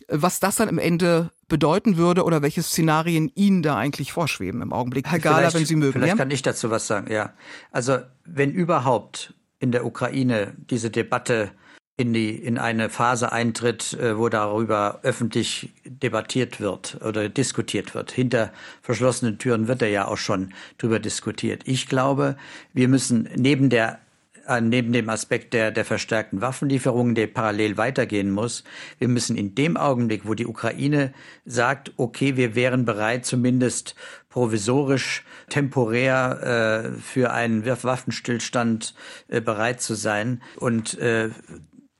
was das dann am Ende bedeuten würde oder welche Szenarien Ihnen da eigentlich vorschweben im Augenblick. Herr Gala, wenn Sie mögen. Vielleicht ja? kann ich dazu was sagen, ja. Also wenn überhaupt in der Ukraine diese Debatte in die in eine Phase eintritt, äh, wo darüber öffentlich debattiert wird oder diskutiert wird. Hinter verschlossenen Türen wird er ja auch schon drüber diskutiert. Ich glaube, wir müssen neben der äh, neben dem Aspekt der, der verstärkten Waffenlieferungen, der parallel weitergehen muss, wir müssen in dem Augenblick, wo die Ukraine sagt, okay, wir wären bereit, zumindest provisorisch, temporär äh, für einen Waffenstillstand äh, bereit zu sein und äh,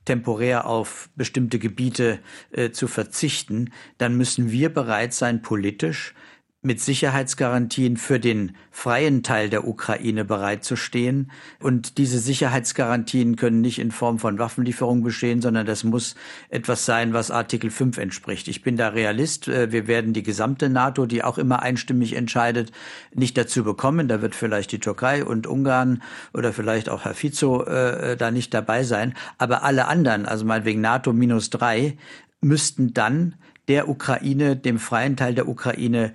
temporär auf bestimmte Gebiete äh, zu verzichten, dann müssen wir bereit sein, politisch mit Sicherheitsgarantien für den freien Teil der Ukraine bereitzustehen. Und diese Sicherheitsgarantien können nicht in Form von Waffenlieferungen bestehen, sondern das muss etwas sein, was Artikel 5 entspricht. Ich bin da Realist. Äh, wir werden die gesamte NATO, die auch immer einstimmig entscheidet, nicht dazu bekommen. Da wird vielleicht die Türkei und Ungarn oder vielleicht auch Herr Fico äh, da nicht dabei sein. Aber alle anderen, also meinetwegen NATO minus drei, müssten dann der Ukraine, dem freien Teil der Ukraine,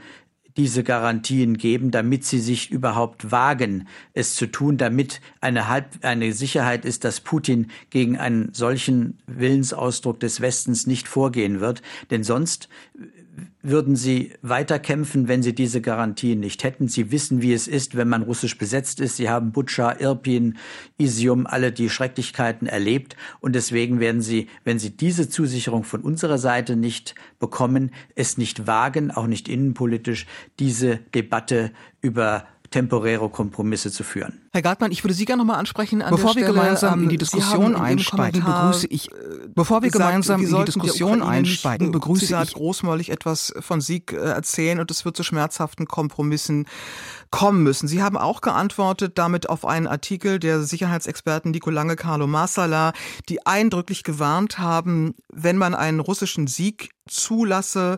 diese Garantien geben, damit sie sich überhaupt wagen, es zu tun, damit eine, Halb eine Sicherheit ist, dass Putin gegen einen solchen Willensausdruck des Westens nicht vorgehen wird. Denn sonst würden sie weiterkämpfen, wenn sie diese Garantien nicht hätten. Sie wissen, wie es ist, wenn man russisch besetzt ist. Sie haben Butscha, Irpin, Isium, alle die Schrecklichkeiten erlebt. Und deswegen werden sie, wenn sie diese Zusicherung von unserer Seite nicht bekommen, es nicht wagen, auch nicht innenpolitisch, diese Debatte über temporäre Kompromisse zu führen. Herr Gartmann, ich würde Sie gerne nochmal ansprechen. An bevor wir Stelle, gemeinsam in die ähm, Diskussion in einsteigen, begrüße ich. Äh, bevor wir gesagt, gemeinsam in die Diskussion einsteigen, begrüße ich. Sie großmäulig etwas von Sieg äh, erzählen und es wird zu schmerzhaften Kompromissen kommen müssen. Sie haben auch geantwortet damit auf einen Artikel der Sicherheitsexperten Nico Lange, Carlo Marsala, die eindrücklich gewarnt haben, wenn man einen russischen Sieg zulasse,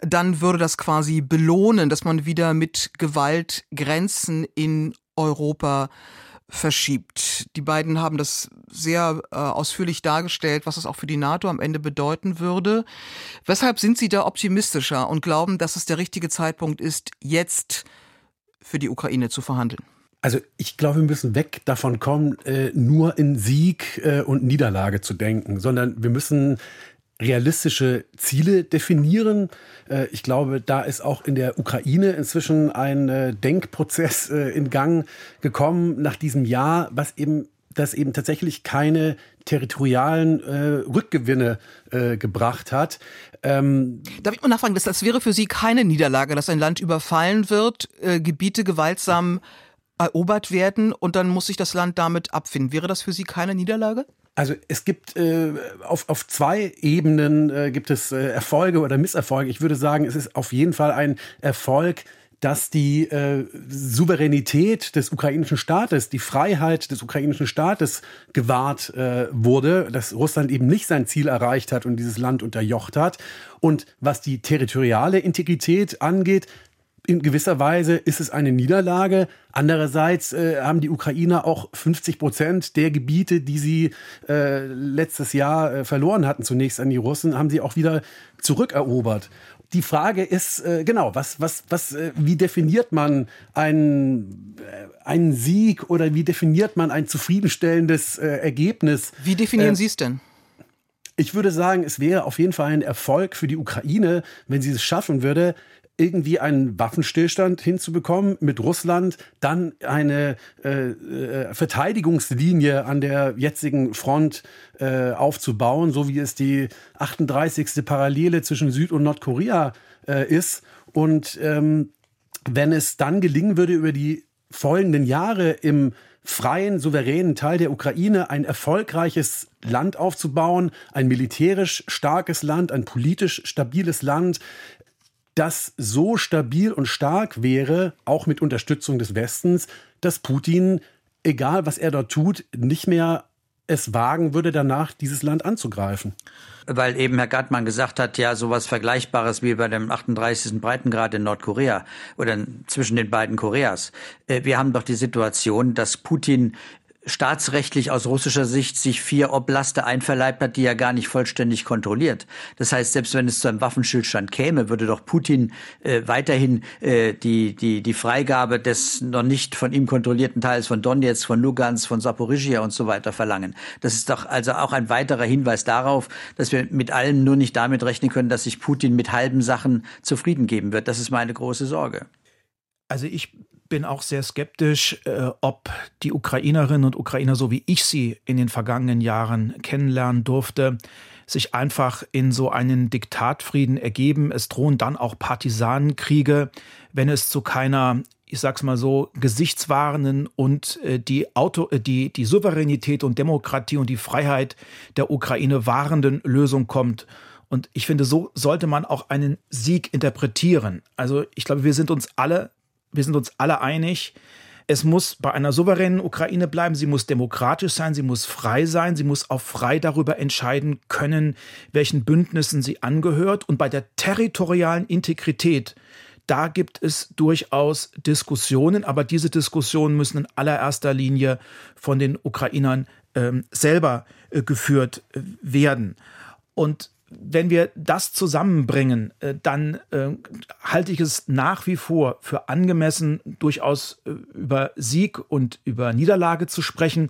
dann würde das quasi belohnen, dass man wieder mit Gewalt Grenzen in Europa verschiebt. Die beiden haben das sehr äh, ausführlich dargestellt, was es auch für die NATO am Ende bedeuten würde. Weshalb sind Sie da optimistischer und glauben, dass es der richtige Zeitpunkt ist, jetzt für die Ukraine zu verhandeln? Also ich glaube, wir müssen weg davon kommen, äh, nur in Sieg äh, und Niederlage zu denken, sondern wir müssen realistische Ziele definieren. Äh, ich glaube, da ist auch in der Ukraine inzwischen ein Denkprozess in Gang gekommen nach diesem Jahr, was eben das eben tatsächlich keine territorialen äh, Rückgewinne äh, gebracht hat. Ähm Darf ich mal nachfragen, das, das wäre für Sie keine Niederlage, dass ein Land überfallen wird, äh, Gebiete gewaltsam erobert werden und dann muss sich das Land damit abfinden. Wäre das für Sie keine Niederlage? Also es gibt äh, auf, auf zwei Ebenen äh, gibt es äh, Erfolge oder Misserfolge. Ich würde sagen, es ist auf jeden Fall ein Erfolg, dass die äh, Souveränität des ukrainischen Staates, die Freiheit des ukrainischen Staates gewahrt äh, wurde, dass Russland eben nicht sein Ziel erreicht hat und dieses Land unterjocht hat. Und was die territoriale Integrität angeht, in gewisser Weise ist es eine Niederlage. Andererseits äh, haben die Ukrainer auch 50 Prozent der Gebiete, die sie äh, letztes Jahr äh, verloren hatten, zunächst an die Russen, haben sie auch wieder zurückerobert. Die Frage ist, äh, genau, was, was, was, äh, wie definiert man einen, äh, einen Sieg oder wie definiert man ein zufriedenstellendes äh, Ergebnis? Wie definieren Sie es denn? Ich würde sagen, es wäre auf jeden Fall ein Erfolg für die Ukraine, wenn sie es schaffen würde, irgendwie einen Waffenstillstand hinzubekommen mit Russland, dann eine äh, äh, Verteidigungslinie an der jetzigen Front äh, aufzubauen, so wie es die 38. Parallele zwischen Süd- und Nordkorea äh, ist. Und ähm, wenn es dann gelingen würde, über die folgenden Jahre im freien, souveränen Teil der Ukraine ein erfolgreiches Land aufzubauen, ein militärisch starkes Land, ein politisch stabiles Land, das so stabil und stark wäre, auch mit Unterstützung des Westens, dass Putin, egal was er dort tut, nicht mehr es wagen würde, danach dieses Land anzugreifen. Weil eben Herr Gattmann gesagt hat, ja, sowas Vergleichbares wie bei dem 38. Breitengrad in Nordkorea oder zwischen den beiden Koreas. Äh, wir haben doch die Situation, dass Putin staatsrechtlich aus russischer Sicht sich vier Oblaste einverleibt hat, die er gar nicht vollständig kontrolliert. Das heißt, selbst wenn es zu einem Waffenstillstand käme, würde doch Putin äh, weiterhin äh, die, die, die Freigabe des noch nicht von ihm kontrollierten Teils von Donetsk, von Lugansk, von Saporizhia und so weiter verlangen. Das ist doch also auch ein weiterer Hinweis darauf, dass wir mit allem nur nicht damit rechnen können, dass sich Putin mit halben Sachen zufrieden geben wird. Das ist meine große Sorge. Also ich bin auch sehr skeptisch, äh, ob die Ukrainerinnen und Ukrainer, so wie ich sie in den vergangenen Jahren kennenlernen durfte, sich einfach in so einen Diktatfrieden ergeben. Es drohen dann auch Partisanenkriege, wenn es zu keiner ich sag's mal so, gesichtswahrenden und äh, die, Auto, äh, die, die Souveränität und Demokratie und die Freiheit der Ukraine wahrenden Lösung kommt. Und ich finde, so sollte man auch einen Sieg interpretieren. Also ich glaube, wir sind uns alle wir sind uns alle einig, es muss bei einer souveränen Ukraine bleiben, sie muss demokratisch sein, sie muss frei sein, sie muss auch frei darüber entscheiden können, welchen Bündnissen sie angehört. Und bei der territorialen Integrität, da gibt es durchaus Diskussionen, aber diese Diskussionen müssen in allererster Linie von den Ukrainern ähm, selber äh, geführt äh, werden. Und wenn wir das zusammenbringen, äh, dann äh, halte ich es nach wie vor für angemessen, durchaus äh, über Sieg und über Niederlage zu sprechen.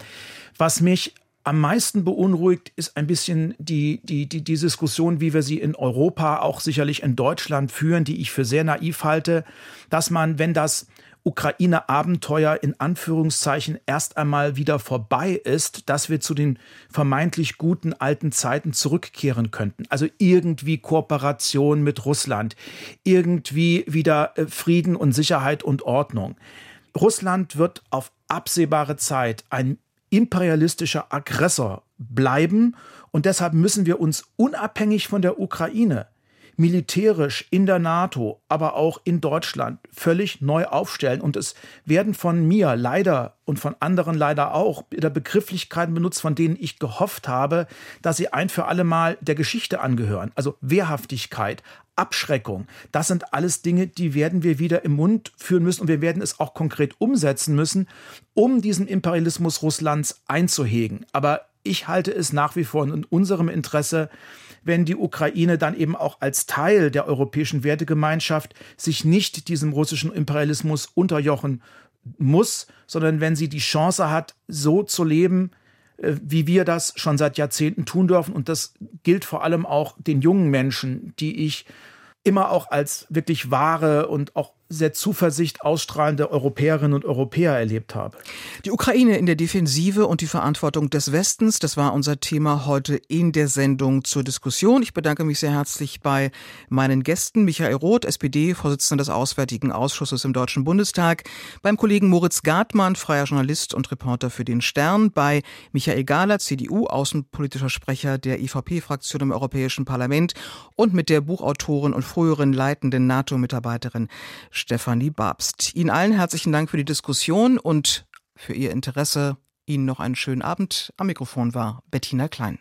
Was mich am meisten beunruhigt, ist ein bisschen die, die, die, die Diskussion, wie wir sie in Europa, auch sicherlich in Deutschland führen, die ich für sehr naiv halte, dass man, wenn das Ukraine-Abenteuer in Anführungszeichen erst einmal wieder vorbei ist, dass wir zu den vermeintlich guten alten Zeiten zurückkehren könnten. Also irgendwie Kooperation mit Russland, irgendwie wieder äh, Frieden und Sicherheit und Ordnung. Russland wird auf absehbare Zeit ein imperialistischer Aggressor bleiben und deshalb müssen wir uns unabhängig von der Ukraine militärisch in der NATO, aber auch in Deutschland völlig neu aufstellen. Und es werden von mir leider und von anderen leider auch wieder Begrifflichkeiten benutzt, von denen ich gehofft habe, dass sie ein für alle Mal der Geschichte angehören. Also Wehrhaftigkeit, Abschreckung. Das sind alles Dinge, die werden wir wieder im Mund führen müssen und wir werden es auch konkret umsetzen müssen, um diesen Imperialismus Russlands einzuhegen. Aber ich halte es nach wie vor in unserem Interesse, wenn die Ukraine dann eben auch als Teil der europäischen Wertegemeinschaft sich nicht diesem russischen Imperialismus unterjochen muss, sondern wenn sie die Chance hat, so zu leben, äh, wie wir das schon seit Jahrzehnten tun dürfen. Und das gilt vor allem auch den jungen Menschen, die ich immer auch als wirklich wahre und auch sehr Zuversicht ausstrahlende Europäerinnen und Europäer erlebt habe. Die Ukraine in der Defensive und die Verantwortung des Westens, das war unser Thema heute in der Sendung zur Diskussion. Ich bedanke mich sehr herzlich bei meinen Gästen, Michael Roth, SPD, Vorsitzender des Auswärtigen Ausschusses im Deutschen Bundestag, beim Kollegen Moritz Gartmann, freier Journalist und Reporter für den Stern, bei Michael Gahler, CDU, außenpolitischer Sprecher der IVP-Fraktion im Europäischen Parlament und mit der Buchautorin und früheren leitenden NATO-Mitarbeiterin Stefanie Babst. Ihnen allen herzlichen Dank für die Diskussion und für Ihr Interesse. Ihnen noch einen schönen Abend. Am Mikrofon war Bettina Klein.